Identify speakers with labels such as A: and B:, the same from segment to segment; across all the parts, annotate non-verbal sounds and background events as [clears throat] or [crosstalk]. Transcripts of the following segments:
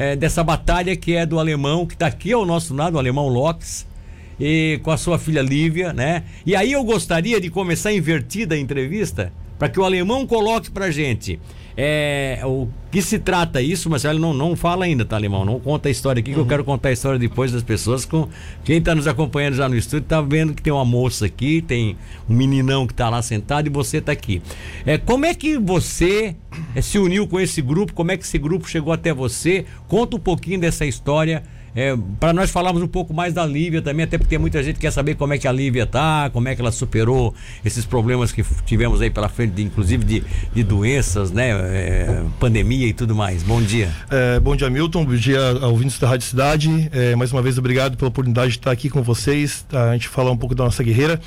A: é, dessa batalha que é do alemão, que está aqui ao nosso lado, o alemão Locks, e com a sua filha Lívia, né? E aí eu gostaria de começar invertida a entrevista para que o alemão coloque pra gente é, o que se trata isso, mas ele não, não fala ainda, tá, Alemão? Não conta a história aqui, que eu quero contar a história depois das pessoas. Com Quem está nos acompanhando já no estúdio tá vendo que tem uma moça aqui, tem um meninão que está lá sentado e você está aqui. É, como é que você é, se uniu com esse grupo? Como é que esse grupo chegou até você? Conta um pouquinho dessa história é, para nós falarmos um pouco mais da Lívia também, até porque muita gente quer saber como é que a Lívia tá, como é que ela superou esses problemas que tivemos aí pela frente, de, inclusive de, de doenças, né? É, pandemia e tudo mais. Bom dia.
B: É, bom dia, Milton. Bom dia, ouvintes da Rádio Cidade. É, mais uma vez, obrigado pela oportunidade de estar aqui com vocês, a gente falar um pouco da nossa guerreira.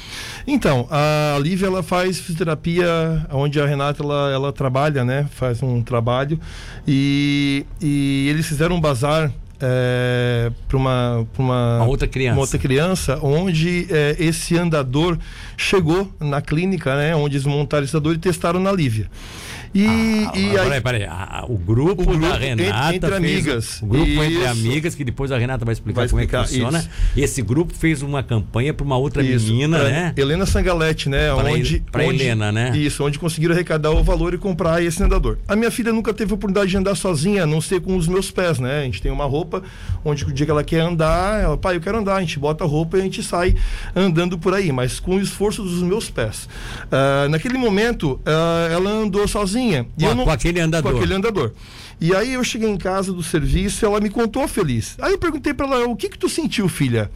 B: Então, a Lívia, ela faz fisioterapia onde a Renata, ela, ela trabalha, né? Faz um trabalho e, e eles fizeram um bazar é, para uma, uma,
A: uma, outra criança.
B: Uma outra criança, onde é, esse andador chegou na clínica, né, onde eles montaram esse andador e testaram na Lívia.
A: E, ah, e aí, peraí, peraí. Ah, o, grupo o, grupo da Renata.
B: Entre, amigas.
A: O grupo isso. entre amigas, que depois a Renata vai explicar, vai explicar como é que funciona. Isso. Esse grupo fez uma campanha para uma outra isso. menina, né?
B: Helena Sangalete, né?
A: Para
B: onde,
A: para Helena, né?
B: Isso, onde conseguiram arrecadar o valor e comprar esse andador. A minha filha nunca teve oportunidade de andar sozinha, a não ser com os meus pés, né? A gente tem uma roupa onde o dia que ela quer andar, ela, pai, eu quero andar. A gente bota a roupa e a gente sai andando por aí, mas com o esforço dos meus pés. Uh, naquele momento, uh, ela andou sozinha.
A: E eu não, aquele andador.
B: Com aquele andador. E aí eu cheguei em casa do serviço, ela me contou feliz. Aí eu perguntei para ela, o que que tu sentiu, filha?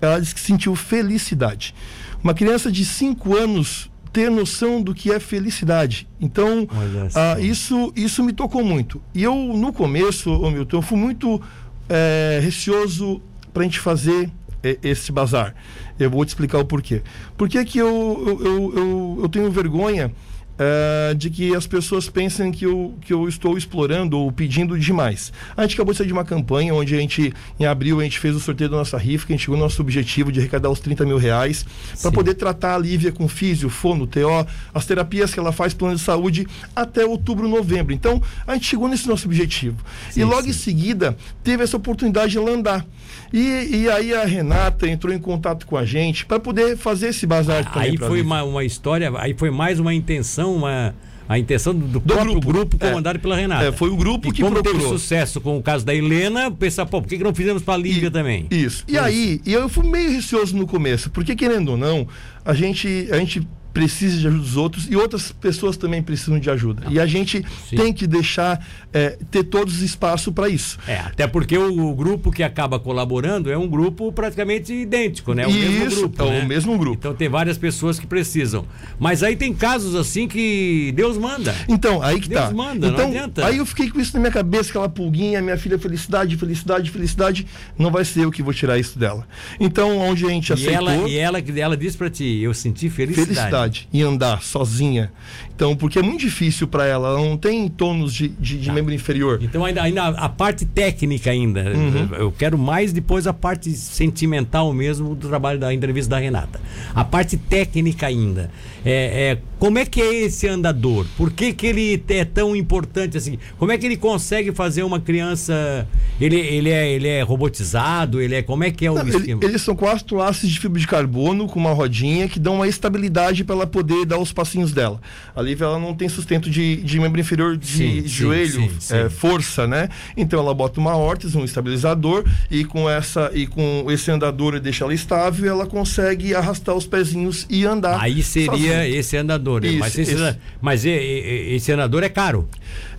B: Ela disse que sentiu felicidade. Uma criança de 5 anos ter noção do que é felicidade. Então, ah, isso, isso me tocou muito. E eu, no começo, ô Milton, eu fui muito é, receoso para a gente fazer é, esse bazar. Eu vou te explicar o porquê. Por que, que eu, eu, eu, eu tenho vergonha uh, de que as pessoas pensem que eu, que eu estou explorando ou pedindo demais. A gente acabou de sair de uma campanha onde a gente, em abril, a gente fez o sorteio da nossa rifa, que a gente chegou no nosso objetivo de arrecadar os 30 mil reais, para poder tratar a Lívia com físio, fono, TO, as terapias que ela faz, plano de saúde, até outubro, novembro. Então, a gente chegou nesse nosso objetivo. Sim, e logo sim. em seguida, teve essa oportunidade de ela andar. E, e aí a Renata entrou em contato com a gente para poder fazer esse bazar
A: também. Aí foi uma, uma história, aí foi mais uma intenção, uma a intenção do, do próprio grupo, grupo é. comandado é, pela Renata. É,
B: foi o grupo
A: e
B: que
A: como procurou. teve sucesso com o caso da Helena, pensar, pô, por que, que não fizemos para a Lívia
B: e,
A: também?
B: Isso. E aí, eu fui meio receoso no começo, porque querendo ou não, a gente, a gente precisa de ajuda dos outros e outras pessoas também precisam de ajuda. Não. E a gente Sim. tem que deixar é, ter todos espaço para isso.
A: É, até porque o, o, grupo que acaba colaborando é um grupo praticamente idêntico, né? O
B: isso,
A: mesmo grupo.
B: É
A: né?
B: o mesmo grupo.
A: Então tem várias pessoas que precisam. Mas aí tem casos assim que Deus manda.
B: Então, aí que
A: Deus
B: tá.
A: Deus manda,
B: então,
A: não adianta.
B: Aí eu fiquei com isso na minha cabeça, aquela pulguinha, minha filha, felicidade, felicidade, felicidade. Não vai ser eu que vou tirar isso dela. Então, onde a gente
A: e
B: aceitou...
A: Ela, e ela, ela disse para ti, eu senti felicidade.
B: Felicidade. E andar sozinha. Então, porque é muito difícil para ela, ela não tem tônus de, de, de tá. membro inferior.
A: Então, ainda, ainda a parte técnica ainda. Uhum. Eu quero mais depois a parte sentimental mesmo do trabalho da entrevista da Renata. A parte técnica ainda. É, é, como é que é esse andador? Por que, que ele é tão importante assim? Como é que ele consegue fazer uma criança. Ele, ele, é, ele é robotizado? Ele é, como é que é o
B: não, ele, Eles são quatro laços de fibra de carbono com uma rodinha que dão uma estabilidade para ela poder dar os passinhos dela. A Ela não tem sustento de, de membro inferior de sim, joelho, sim, sim, é, força, né? Então ela bota uma órtese, um estabilizador, e com essa e com esse andador e deixa ela estável, ela consegue arrastar os pezinhos e andar.
A: Aí seria sozinho. esse andador, né? Isso, mas, esse, esse... mas esse andador é caro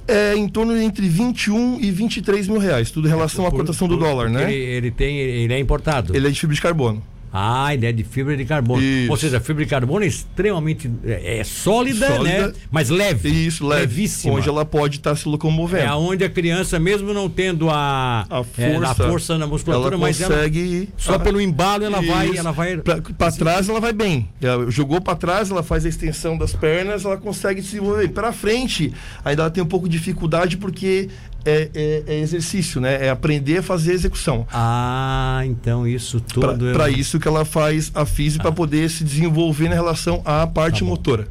B: é em torno de entre 21 e 23 mil reais, tudo em relação por, à cotação por, do dólar, né?
A: Ele, ele, tem, ele é importado.
B: Ele é de fibra de carbono.
A: Ah, ele é de fibra de carbono. Isso. Ou seja, a fibra de carbono é extremamente é, é sólida, sólida, né? Mas leve.
B: Isso, leve. Levíssima. Onde ela pode estar tá se locomovendo.
A: É onde a criança, mesmo não tendo a,
B: a, força, é, a
A: força na musculatura,
B: ela mas consegue...
A: ela, só pelo embalo ela Isso. vai. Ela vai
B: para trás ela vai bem. Ela jogou para trás, ela faz a extensão das pernas, ela consegue se desenvolver. Para frente, ainda ela tem um pouco de dificuldade porque é, é, é, exercício, né? É aprender a fazer execução.
A: Ah, então isso tudo.
B: Para é... isso que ela faz a física ah. para poder se desenvolver na relação à parte tá motora.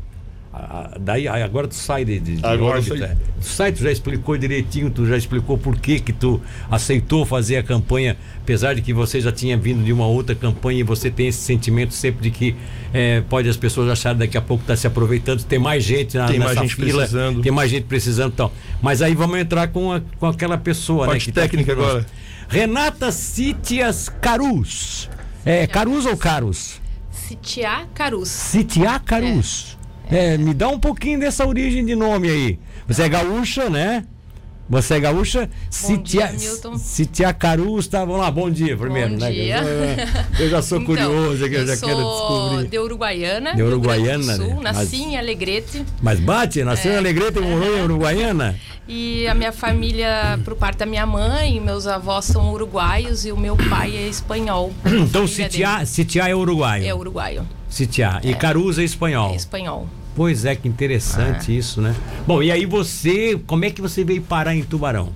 A: A- daí aí agora tu sai de, de, de
B: Agora
A: órbita. Tu sai, tu já explicou direitinho, tu já explicou por que que tu aceitou fazer a campanha, apesar de que você já tinha vindo de uma outra campanha e você tem esse sentimento sempre de que eh, pode as pessoas acharem daqui a pouco tá se aproveitando, tem mais gente na,
B: Tem mais gente
A: fila,
B: precisando.
A: tem mais gente precisando e tal. Mas aí vamos entrar com, a- com aquela pessoa, né?
B: Parte
A: que tá aqui
B: técnica
A: conosco.
B: agora.
A: Renata Cítias Carus. É Carus ou Carus?
C: Sitiá Carus.
A: Citiá Carus. É, me dá um pouquinho dessa origem de nome aí. Você é gaúcha, né? Você é gaúcha? Citiá,
C: dia, Milton.
A: Citiá Carus, tá? Vamos lá, bom dia primeiro,
C: Bom
A: né?
C: dia.
A: Eu já sou [laughs]
C: Então,
A: curioso, que eu, já
C: sou
A: quero descobrir.
C: de Uruguaiana.
A: De Uruguaiana,
C: Sul,
A: né?
C: Nasci em Alegrete.
A: Mas bate, nasceu em Alegrete e morou em Uruguaiana?
C: E a minha família, por parte da minha mãe, meus avós são uruguaios e o meu pai é espanhol. [clears throat]
A: Então Citiá é uruguaio.
C: É uruguaio.
A: Citiá. E Carus é espanhol.
C: É espanhol.
A: Pois é, que interessante isso, né? Bom, e aí você, como é que você veio parar em Tubarão?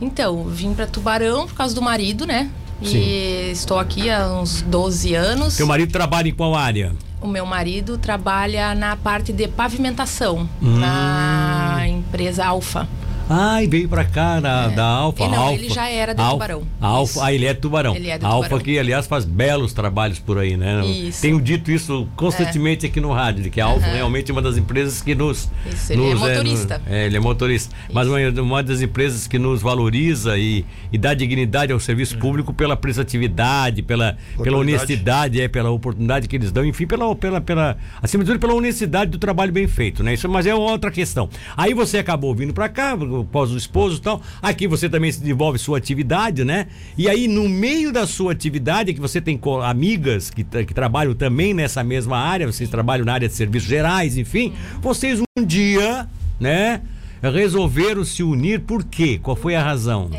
C: Então, vim para Tubarão por causa do marido, né? E
A: Sim.
C: estou aqui há uns 12 anos.
A: Seu marido trabalha em qual área?
C: O meu marido trabalha na parte de pavimentação,
A: Hum.
C: na empresa Alfa.
A: Ah, e veio pra cá da, da Alfa.
C: E não,
A: Alfa.
C: ele já era de
A: Alfa-
C: Tubarão.
A: Alfa,
C: Isso.
A: ah, ele é de Tubarão.
C: Ele é de
A: A Alfa
C: Tubarão.
A: que, aliás, faz belos trabalhos por aí, né?
C: Isso.
A: Tenho dito isso constantemente aqui no rádio, de que a Alfa realmente é uma das empresas que nos...
C: Isso, ele é
A: nos,
C: motorista.
A: no- é, ele é motorista. Mas uma, uma das empresas que nos valoriza e, e dá dignidade ao serviço público pela prestatividade, pela, pela honestidade, é, pela oportunidade que eles dão, enfim, pela, pela, pela, acima de tudo, pela honestidade do trabalho bem feito, né? Isso, mas é outra questão. Aí você acabou vindo pra cá, após o esposo e tal. Aqui você também se desenvolve sua atividade, né? E aí, no meio da sua atividade, que você tem amigas que, que trabalham também nessa mesma área, vocês trabalham na área de serviços gerais, enfim, vocês um dia, né? Resolveram se unir, por quê? Qual foi a razão?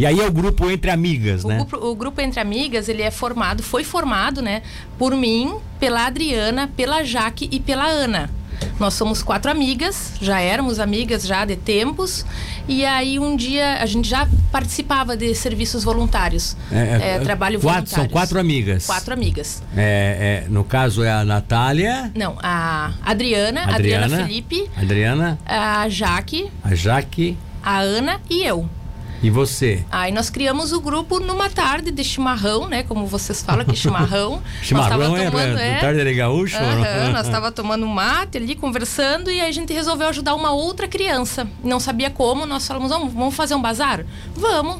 A: E aí é o grupo entre amigas,
C: O,
A: né?
C: grupo, o grupo Entre Amigas, ele é formado, foi formado, né, por mim, pela Adriana, pela Jaque e pela Ana. Nós somos quatro amigas, já éramos amigas já de tempos, e aí um dia a gente já participava de serviços voluntários,
A: É, é,
C: trabalho
A: quatro-
C: voluntário.
A: são quatro amigas.
C: Quatro amigas.
A: É, é, no caso é a Natália,
C: Não, a Adriana,
A: Adriana,
C: Adriana Felipe,
A: Adriana,
C: a Jaque,
A: a Jaque
C: a Ana e eu.
A: E você.
C: Aí nós criamos o grupo numa tarde de chimarrão, né? Como vocês falam que chimarrão. [laughs]
A: Chimarrão é, [laughs]
C: tomando,
A: é, do tarde de gaúcho?
C: Nós estava tomando mate ali, conversando, e aí a gente resolveu ajudar uma outra criança. Não sabia como, nós falamos, vamos, vamos fazer um bazar? Vamos.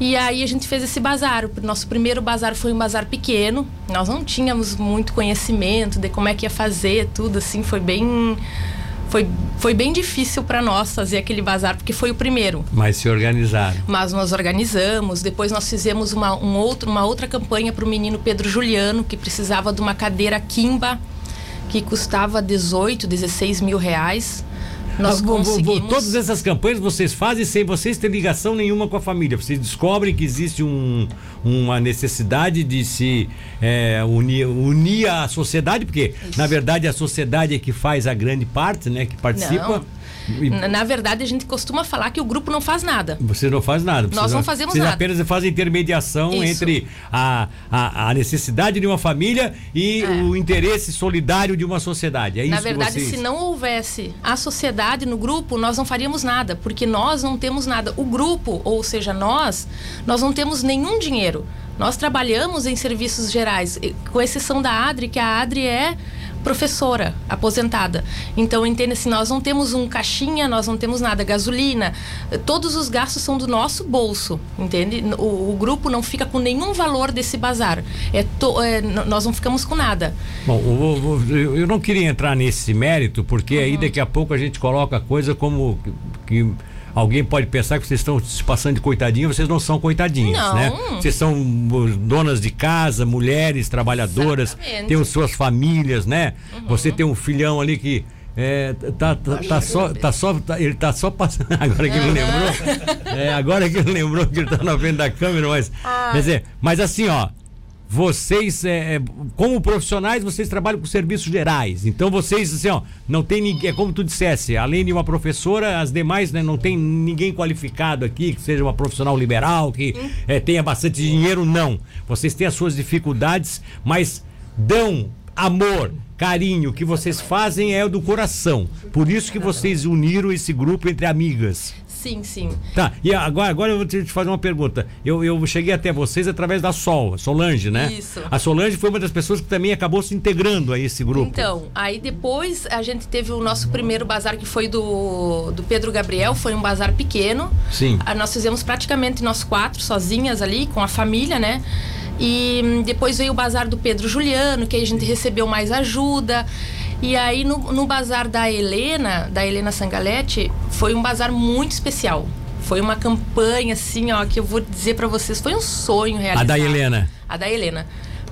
C: E aí a gente fez esse bazar. O nosso primeiro bazar foi um bazar pequeno. Nós não tínhamos muito conhecimento de como é que ia fazer tudo, assim, foi bem... Foi, foi bem difícil para nós fazer aquele bazar, porque foi o primeiro.
A: Mas se organizaram.
C: Mas nós organizamos, depois nós fizemos uma, um outro, uma outra campanha para o menino Pedro Juliano, que precisava de uma cadeira Kimba, que custava 18, 16 mil reais. Nós conseguimos...
A: Todas essas campanhas vocês fazem sem vocês terem ligação nenhuma com a família. Vocês descobrem que existe um- uma necessidade de se é, unir, unir à sociedade, porque na verdade a sociedade é que faz a grande parte, né? Que participa. E
C: Na, na verdade, a gente costuma falar que o grupo não faz nada.
A: Você não faz nada.
C: Nós
A: Vocês
C: não fazemos
A: vocês
C: nada.
A: apenas fazem intermediação
C: Isso.
A: entre a, a, a necessidade de uma família e o interesse solidário de uma sociedade. É isso
C: Na verdade,
A: vocês...
C: se não houvesse a sociedade no grupo, nós não faríamos nada, porque nós não temos nada. O grupo, ou seja, nós, nós não temos nenhum dinheiro. Nós trabalhamos em serviços gerais, com exceção da Adri, que a Adri é professora aposentada. Então, entenda se nós não temos um caixinha, nós não temos nada, gasolina, todos os gastos são do nosso bolso, entende? O, o grupo não fica com nenhum valor desse bazar. É to- é, nós não ficamos com nada.
A: Bom, eu, eu- não queria entrar nesse mérito, porque aí
C: Uhum.
A: daqui a pouco a gente coloca coisa como que alguém pode pensar que vocês estão se passando de coitadinho, vocês não são coitadinhas,
C: Não.
A: né? Vocês são uh, donas de casa, mulheres, trabalhadoras,
C: Exatamente. Uhum.
A: têm as suas famílias, né? Você tem um filhão ali que é, tá, tá, tá só, tá só, tá- ele tá só passando. [laughs] Agora que ele lembrou. É, agora que ele lembrou que ele tá na frente da câmera, mas. Quer dizer, mas assim, ó. Vocês, é, é, como profissionais, vocês trabalham com serviços gerais. Então vocês, assim, ó, não tem ninguém, é como tu dissesse, além de uma professora, as demais, né, não tem ninguém qualificado aqui, que seja uma profissional liberal, que é, tenha bastante dinheiro, não. Vocês têm as suas dificuldades, mas dão amor, carinho, o que vocês fazem é do coração. Por isso que vocês uniram esse grupo entre amigas.
C: Sim, sim.
A: Tá, e agora, agora eu vou te fazer uma pergunta. Eu, eu cheguei até vocês através da Sol, Solange, né?
C: Isso.
A: A Solange foi uma das pessoas que também acabou se integrando a esse grupo.
C: Então, aí depois a gente teve o nosso primeiro bazar que foi do, do Pedro Gabriel, foi um bazar pequeno.
A: Sim.
C: Ah, Nós fizemos praticamente nós quatro, sozinhas ali, com a família, né? E hum, depois veio o bazar do Pedro Juliano, que aí a gente recebeu mais ajuda. E aí no, no bazar da Helena, da Helena Sangalete, foi um bazar muito especial. Foi uma campanha assim, ó, que eu vou dizer pra vocês, foi um sonho realizado.
A: A da Helena.
C: A da Helena.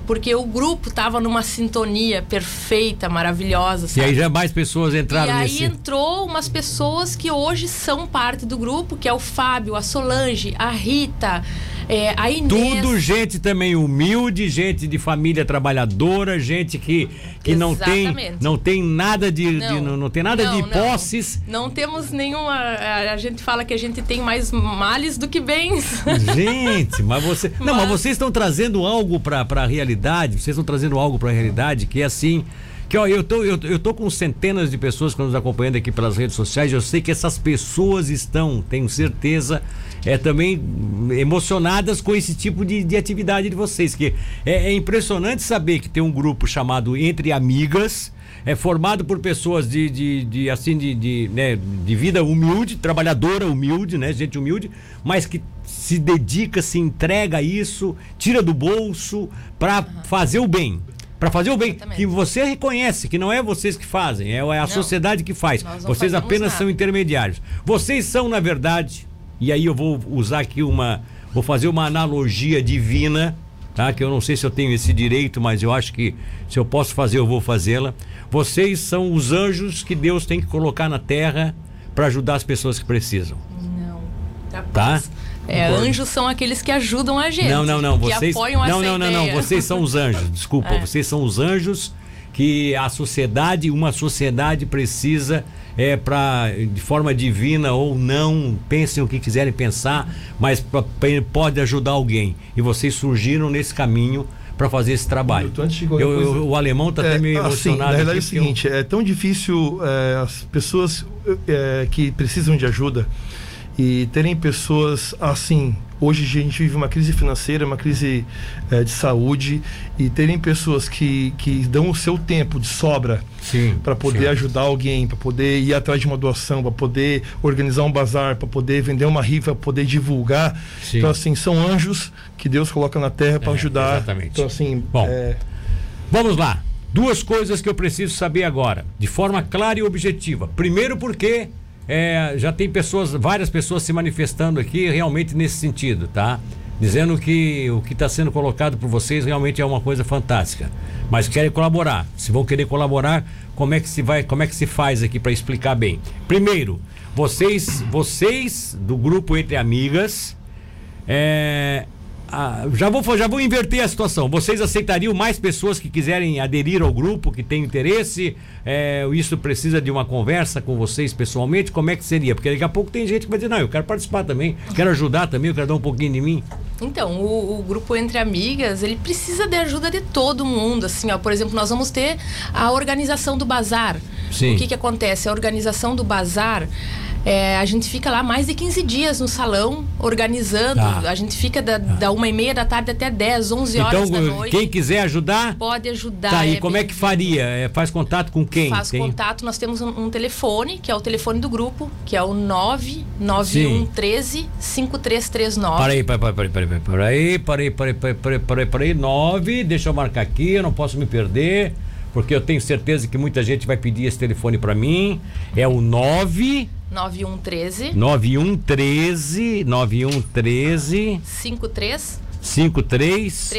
C: Porque o grupo tava numa sintonia perfeita, maravilhosa,
A: E
C: sabe?
A: aí já mais pessoas entraram
C: E aí
A: nesse.
C: entrou umas pessoas que hoje são parte do grupo, que é o Fábio, a Solange, a Rita, é, a Inês.
A: Tudo gente também humilde, gente de família trabalhadora, gente que, que não tem não tem nada de, de- não, não tem nada
C: não,
A: de
C: não.
A: posses.
C: Não temos nenhuma. A, a gente fala que a gente tem mais males do que bens. [laughs]
A: Gente, mas você. Não, mas
C: Mas-
A: vocês estão trazendo algo pra, pra realidade, vocês estão trazendo algo pra realidade que é assim. Que ó, eu tô, eu, eu tô com centenas de pessoas que nos acompanhando aqui pelas redes sociais. Eu sei que essas pessoas estão, tenho certeza, é também emocionadas com esse tipo de, de atividade de vocês. Que é, é impressionante saber que tem um grupo chamado Entre Amigas. É formado por pessoas de, de, de, assim de, de, né, de vida humilde, trabalhadora humilde, né, gente humilde, mas que se dedica, se entrega a isso, tira do bolso para fazer o bem. Para fazer o bem,
C: Exatamente.
A: que você reconhece que não é vocês que fazem, é a sociedade que faz.
C: não
A: Vocês apenas
C: nada.
A: são intermediários. Vocês são, na verdade, e aí eu vou usar aqui uma. Vou fazer uma analogia divina, tá? Que eu não sei se eu tenho esse direito, mas eu acho que se eu posso fazer, eu vou fazê-la. Vocês são os anjos que Deus tem que colocar na terra para ajudar as pessoas que precisam.
C: Não.
A: Tá?
C: É,
A: Concordo.
C: anjos são aqueles que ajudam a gente.
A: Não, não, não.
C: Que
A: Vocês.
C: apoiam
A: não, não, não, não. Vocês são os anjos. [laughs] Desculpa.
C: É.
A: Vocês são os anjos que a sociedade, uma sociedade precisa é para de forma divina ou não, pensem o que quiserem pensar, mas pra- pode ajudar alguém. E vocês surgiram nesse caminho para fazer esse trabalho. Eu- eu-
B: coisa-
A: o alemão tá até meio
B: assim,
A: emocionado.
B: Na verdade é o
A: porque eu-
B: seguinte, é tão difícil é, as pessoas é, que precisam de ajuda e terem pessoas assim. Hoje a gente vive uma crise financeira, uma crise é, de saúde e terem pessoas que, que dão o seu tempo de sobra para poder
A: sim.
B: ajudar alguém, para poder ir atrás de uma doação, para poder organizar um bazar, para poder vender uma rifa, para poder divulgar.
A: Sim.
B: Então assim são anjos que Deus coloca na terra para
A: É,
B: ajudar.
A: exatamente.
B: Então assim,
A: Bom.
B: é,
A: Vamos lá. Duas coisas que eu preciso saber agora, de forma clara e objetiva. Primeiro, porque é, já tem pessoas, várias pessoas se manifestando aqui realmente nesse sentido, tá? Dizendo que o que está sendo colocado por vocês realmente é uma coisa fantástica. Mas querem colaborar. Se vão querer colaborar, como é que se vai, como é que se faz aqui para explicar bem? Primeiro, vocês, vocês do grupo Entre Amigas, é, ah, já, vou, já vou inverter a situação. Vocês aceitariam mais pessoas que quiserem aderir ao grupo, que têm interesse? É, isso precisa de uma conversa com vocês pessoalmente? Como é que seria? Porque daqui a pouco tem gente que vai dizer: não, eu quero participar também, quero ajudar também, eu quero dar um pouquinho de mim.
C: Então, o, o grupo Entre Amigas, ele precisa de ajuda de todo mundo, assim, ó. Por exemplo, nós vamos ter a organização do bazar.
A: Sim.
C: O que que acontece? A organização do bazar, é, a gente fica lá mais de 15 dias no salão, organizando.
A: Tá.
C: A gente fica da, da uma e meia da tarde até 10, 11 horas da
A: então,
C: noite.
A: quem quiser ajudar,
C: Pode ajudar.
A: tá aí.
C: é
A: Como é que faria? É, faz contato com quem?
C: Faz
A: Tem-
C: contato, nós temos um, um telefone, que é o telefone do grupo, que é o 99113 5339.
A: Peraí, peraí, peraí, peraí, peraí, peraí, peraí, peraí, peraí, peraí, peraí, peraí, nove, deixa eu marcar aqui, eu não posso me perder, porque eu tenho certeza que muita gente vai pedir esse telefone pra mim. É o 9
C: 9113
A: 9113 9113
C: 5339.
A: 53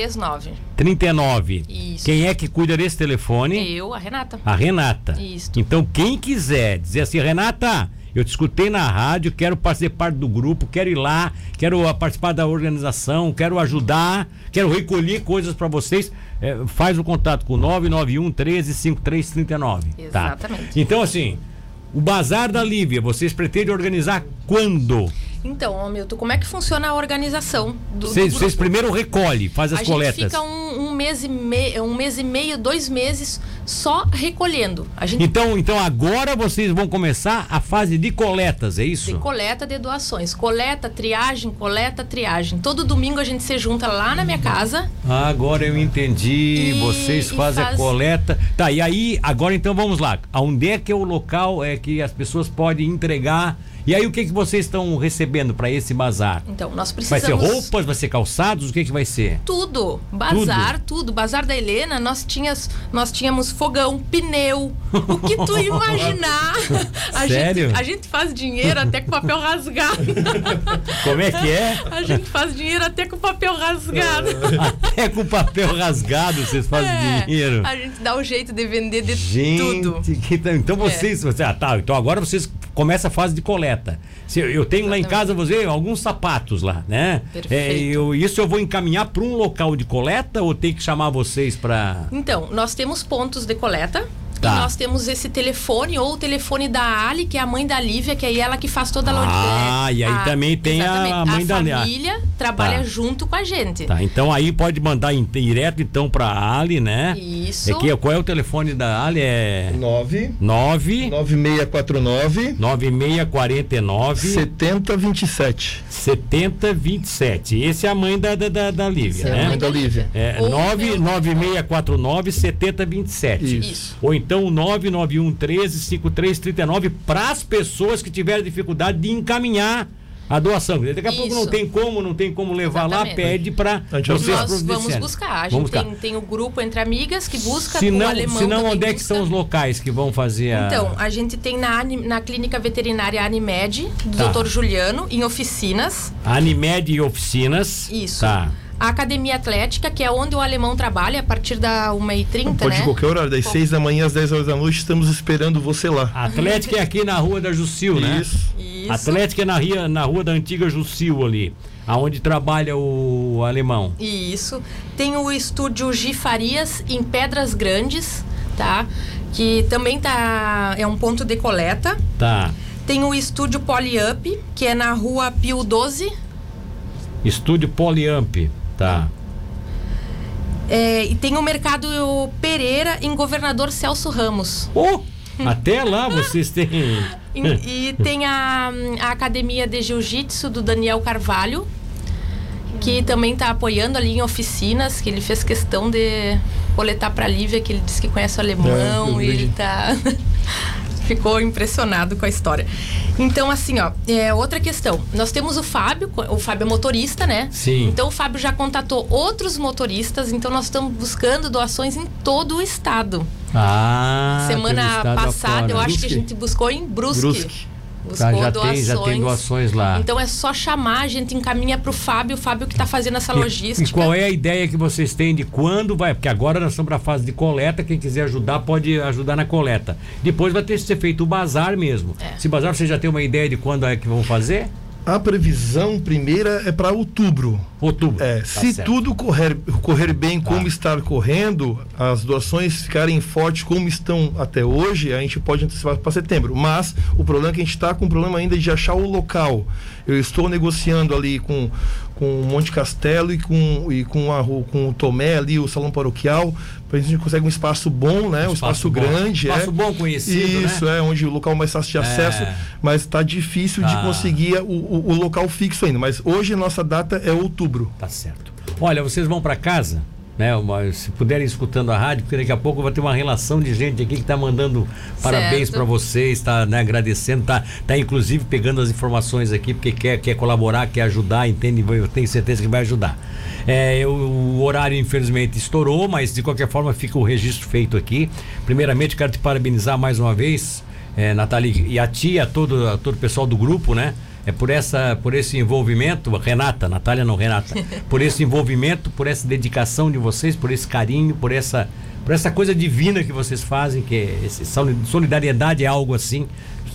A: 39.
C: Isso.
A: Quem é que cuida desse telefone?
C: Eu, a Renata.
A: A Renata.
C: Isso.
A: Então, quem quiser dizer assim, Renata, eu te escutei na rádio, quero fazer parte do grupo, quero ir lá, quero ah, participar da organização, quero ajudar, quero recolher coisas para vocês, eh, faz o contato com 991 13 5339. Tá?
C: Exatamente.
A: Então, assim, o Bazar da Lívia, vocês pretendem organizar quando?
C: Então, Hamilton, como é que funciona a organização do,
A: Vocês, primeiro recolhem, faz as
C: a
A: coletas.
C: gente fica um, um mês e meio, um mês e meio, dois meses só recolhendo. A gente
A: Então, então agora vocês vão começar a fase de coletas, é isso?
C: de coleta de doações, coleta, triagem, coleta, triagem. Todo domingo a gente se junta lá na minha casa.
A: Ah, agora eu entendi.
C: E-
A: Vocês fazem a
C: faz-
A: coleta. Tá, e aí, agora então vamos lá. Onde é que é o local é que as pessoas podem entregar? E aí, o que, que vocês estão recebendo para esse bazar?
C: Então, nós
A: Vai
C: precisamos
A: ser roupas, vai ser calçados? O que, que vai ser?
C: tudo, bazar, tudo. Bazar da Helena, nós tínhamos, nós tínhamos fogão, pneu, o que tu [laughs] imaginar. A
A: Sério?
C: Gente, a gente faz dinheiro até com papel rasgado. [laughs]
A: Como é que é?
C: A gente faz dinheiro até com papel rasgado. [laughs]
A: Até com papel rasgado vocês fazem
C: É,
A: dinheiro.
C: A gente dá o jeito de vender de
A: Gente,
C: tudo.
A: que então
C: É.
A: vocês, você- ah, tá, então agora vocês começam a fase de coleta. Se eu, eu tenho lá em casa, você, alguns sapatos lá, né?
C: Perfeito.
A: É, eu, isso eu vou encaminhar para um local de coleta ou tem que chamar vocês para
C: Então, nós temos pontos de coleta.
A: Tá.
C: E nós temos esse telefone ou o telefone da Ali, que é a mãe da Lívia, que é ela que faz toda a
A: Ah,
C: é,
A: e aí também tem a-
C: exatamente,
A: a mãe da Lívia.
C: família trabalha
A: Tá.
C: junto com a gente.
A: Tá, então aí pode mandar em- direto então para Ali, né?
C: Isso.
A: É que, qual é o telefone da Ali? É
B: 9
A: 9
B: 9649
A: 9649
B: 7027.
A: 7027. Esse é a mãe da, da, da, da Lívia,
C: Essa é a
A: né?
C: mãe
B: da Lívia.
A: É
C: Ou
A: 99649 7027.
B: Isso.
A: Ou então 991 13 5339 para as pessoas que tiverem dificuldade de encaminhar a doação. Daqui a pouco não
C: Isso.
A: tem como, não tem como levar lá,
C: Exatamente.
A: pede para
B: A gente
A: vocês
C: Nós vamos buscar. A gente
A: Vamos
C: tem,
A: buscar.
C: tem o grupo entre amigas que busca,
A: Se
C: o
A: não,
C: alemão
A: se não onde é que são os locais que vão fazer a...
C: Então, a gente tem na, na clínica veterinária Animed, do
A: Tá.
C: Dr. Juliano, em oficinas.
A: Animed e oficinas.
C: Isso.
A: Tá.
C: A academia atlética, que é onde o alemão trabalha, a partir da 1h30,
B: Pode
C: né?
B: de qualquer horário, das 6 da manhã às 10 horas da noite, estamos esperando você lá.
A: A Atlética é aqui na rua da Jussil, né?
B: Isso.
C: Isso.
A: Atlética é na, ria, na rua da antiga Jussil ali, aonde trabalha o alemão.
C: Isso. Tem o estúdio G Farias em Pedras Grandes, tá? Que também tá é um ponto de coleta.
A: Tá.
C: Tem o estúdio Polyup, que é na rua Pio 12.
A: Estúdio Poliamp. Tá.
C: É, e tem o mercado Pereira em Governador Celso Ramos.
A: Oh, até lá vocês têm. [laughs]
C: E, e tem a, a academia de jiu-jitsu do Daniel Carvalho, que também está apoiando ali em oficinas, que ele fez questão de coletar para a Lívia, que ele disse que conhece o alemão
B: É,
C: e ele
B: vi. [laughs]
C: ficou impressionado com a história. Então, assim, ó, é outra questão. Nós temos o Fábio, o Fábio é motorista, né?
A: Sim.
C: Então o Fábio já contatou outros motoristas, então nós estamos buscando doações em todo o estado.
A: Ah,
C: Semana passada,
A: afora.
C: eu acho que a gente buscou em Brusque.
B: Brusque.
A: Tá, já, tem, já tem doações lá.
C: Então é só chamar, a gente encaminha para o Fábio, o Fábio que está fazendo essa
A: E-
C: logística.
A: E qual é a ideia que vocês têm de quando vai? Porque agora nós estamos para a fase de coleta. Quem quiser ajudar, pode ajudar na coleta. Depois vai ter que ser feito o bazar mesmo.
C: É.
A: Esse bazar, você já tem uma ideia de quando é que vão fazer?
B: A previsão primeira é para outubro.
A: Outubro.
B: É,
A: Tá
B: se
A: certo.
B: tudo correr, correr bem
A: Tá.
B: como está correndo, as doações ficarem fortes como estão até hoje, a gente pode antecipar para setembro. Mas o problema é que a gente está com o problema ainda de achar o local. Eu estou negociando ali com, com o Monte Castelo e com, e com, a, com o Tomé ali, o Salão Paroquial, para a gente conseguir um espaço bom, né? Um espaço,
A: bom.
B: grande.
A: Espaço
B: é.
A: bom, conhecido,
B: Isso,
A: né?
B: é, onde o local mais fácil de acesso, mas está difícil
A: Tá.
B: de conseguir o, o- o local fixo ainda. Mas hoje a nossa data é outubro.
A: Tá certo. Olha, vocês vão para casa, né? se puderem escutando a rádio, porque daqui a pouco vai ter uma relação de gente aqui que está mandando parabéns
C: Certo.
A: para vocês, está né, agradecendo, tá, tá inclusive pegando as informações aqui porque quer, quer colaborar, quer ajudar, entende? Eu tenho certeza que vai ajudar. É, eu- o horário infelizmente estourou, mas de qualquer forma fica o registro feito aqui. Primeiramente quero te parabenizar mais uma vez, é, Natália, e a ti, a todo, a todo o pessoal do grupo, né? É por, essa, por esse envolvimento, Renata, Natália não, Renata, [laughs] por esse envolvimento, por essa dedicação de vocês, por esse carinho, por essa, por essa coisa divina que vocês fazem, que é esse, solidariedade é algo assim,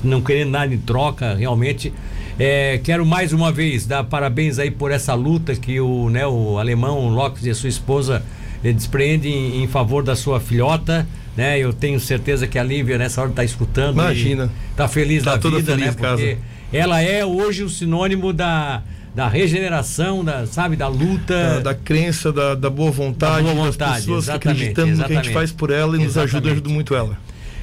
A: não querendo nada em troca, realmente. É, quero mais uma vez dar parabéns aí por essa luta que o, né, o alemão o Lopes e a sua esposa eh, despreendem em, em favor da sua filhota. Né? Eu tenho certeza que a Lívia nessa hora está escutando.
B: Imagina.
A: Está feliz
B: Tá
A: da
B: toda
A: vida,
B: feliz
A: né?
B: em casa.
A: Ela é hoje o sinônimo da, da regeneração, da, sabe, da luta.
B: Da, da crença, da, da, boa vontade,
A: da boa vontade
B: das pessoas
A: exatamente,
B: acreditando
A: exatamente.
B: no que a gente faz por ela e nos ajuda, ajuda muito ela.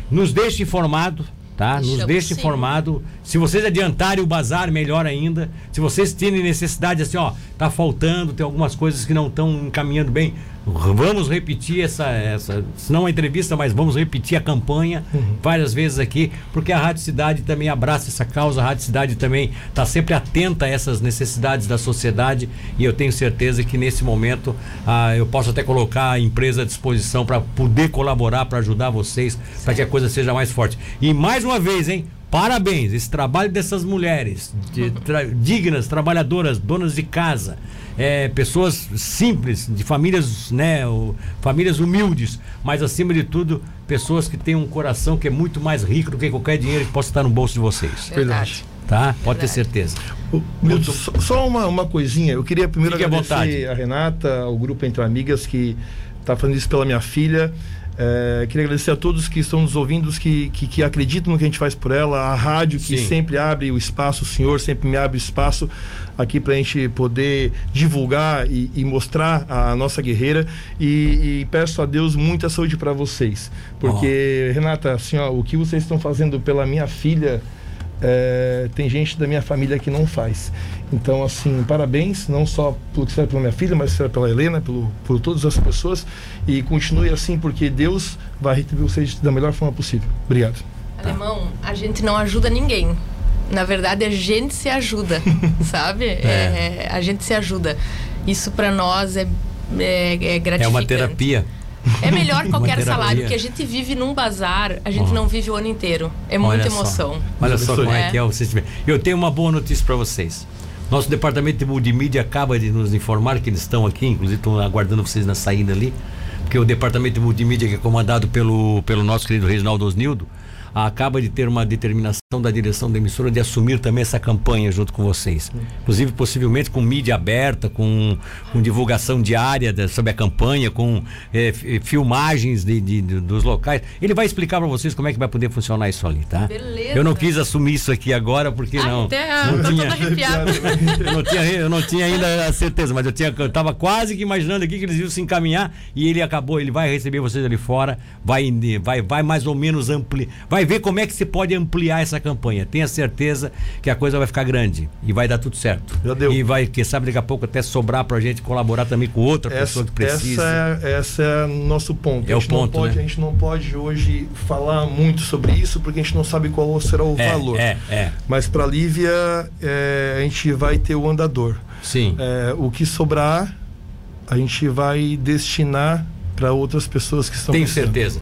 A: Nos deixe informado, tá? Nos deixe
C: sim.
A: informado. Se vocês adiantarem o bazar, melhor ainda. Se vocês têm necessidade, assim, ó, tá faltando, tem algumas coisas que não estão encaminhando bem, vamos repetir essa, essa, se não uma entrevista, mas vamos repetir a campanha várias vezes aqui, porque a Rádio Cidade também abraça essa causa, a Rádio Cidade também está sempre atenta a essas necessidades da sociedade e eu tenho certeza que nesse momento ah, eu posso até colocar a empresa à disposição para poder colaborar, para ajudar vocês, para que a coisa seja mais forte. E mais uma vez, hein? Parabéns, esse trabalho dessas mulheres, de [laughs] tra- dignas, trabalhadoras, donas de casa, é, pessoas simples, de famílias, né, o- famílias humildes, mas acima de tudo, pessoas que têm um coração que é muito mais rico do que qualquer dinheiro que possa estar no bolso de vocês.
C: Verdade.
A: Tá? Pode ter
C: Verdade.
A: certeza.
B: O- Milton, só, só uma, uma coisinha. Eu queria primeiro
A: Fique
B: agradecer a Renata, ao grupo Entre Amigas, que está fazendo isso pela minha filha. É, queria agradecer a todos que estão nos ouvindo, que, que, que acreditam no que a gente faz por ela, a rádio que
A: Sim.
B: sempre abre o espaço, o senhor sempre me abre espaço aqui para a gente poder divulgar e, e mostrar a nossa guerreira. E, e peço a Deus muita saúde para vocês, porque, Renata, assim, ó, o que vocês estão fazendo pela minha filha. É, tem gente da minha família que não faz. Então, assim, parabéns, não só pelo que serve pela minha filha, mas serve pela Helena, pelo, por todas as pessoas. E continue assim, porque Deus vai retribuir vocês da melhor forma possível. Obrigado.
C: Alemão, a gente não ajuda ninguém. Na verdade, a gente se ajuda, [laughs] sabe? É, a gente se ajuda. Isso para nós é, é, é
A: É
C: gratificante.
A: uma terapia.
C: É melhor [laughs] qualquer salário, que a gente vive num bazar, a gente
A: Ó.
C: não vive o ano inteiro. É muita
A: Olha só.
C: emoção.
A: Olha só como é
C: É.
A: que é o sistema. Eu tenho uma boa notícia para vocês. Nosso departamento de multimídia acaba de nos informar que eles estão aqui, inclusive estão aguardando vocês na saída ali, porque o departamento de multimídia que é comandado pelo, pelo nosso querido Reginaldo Osnildo acaba de ter uma determinação da direção da emissora de assumir também essa campanha junto com vocês. Inclusive, possivelmente com mídia aberta, com, com divulgação diária sobre a campanha, com f- filmagens de, de- de- dos locais. Ele vai explicar para vocês como é que vai poder funcionar isso ali, tá?
C: Beleza.
A: Eu não quis assumir isso aqui agora porque
C: Ai,
A: não.
C: até,
A: não tinha, [laughs] eu não tinha, eu não tinha ainda a certeza, mas eu tinha, eu tava quase que imaginando aqui que eles iam se encaminhar e ele acabou, ele vai receber vocês ali fora, vai, vai, vai mais ou menos ampliar, vai ver como é que se pode ampliar essa campanha. Tenha certeza que a coisa vai ficar grande e vai dar tudo certo.
B: Já deu.
A: E vai, quem sabe daqui a pouco até sobrar pra gente colaborar também com outra
B: Essa,
A: pessoa que precisa.
B: essa é, essa é o nosso ponto.
A: É
B: a,
A: o
B: gente não
A: ponto,
B: pode,
A: né?
B: a gente não pode hoje falar muito sobre isso, porque a gente não sabe qual será o
A: é,
B: valor.
A: é, é.
B: Mas para Lívia, é, a gente vai ter o andador.
A: Sim.
B: É, o que sobrar, a gente vai destinar para outras pessoas que estão
A: Tenho
B: precisando.
A: certeza.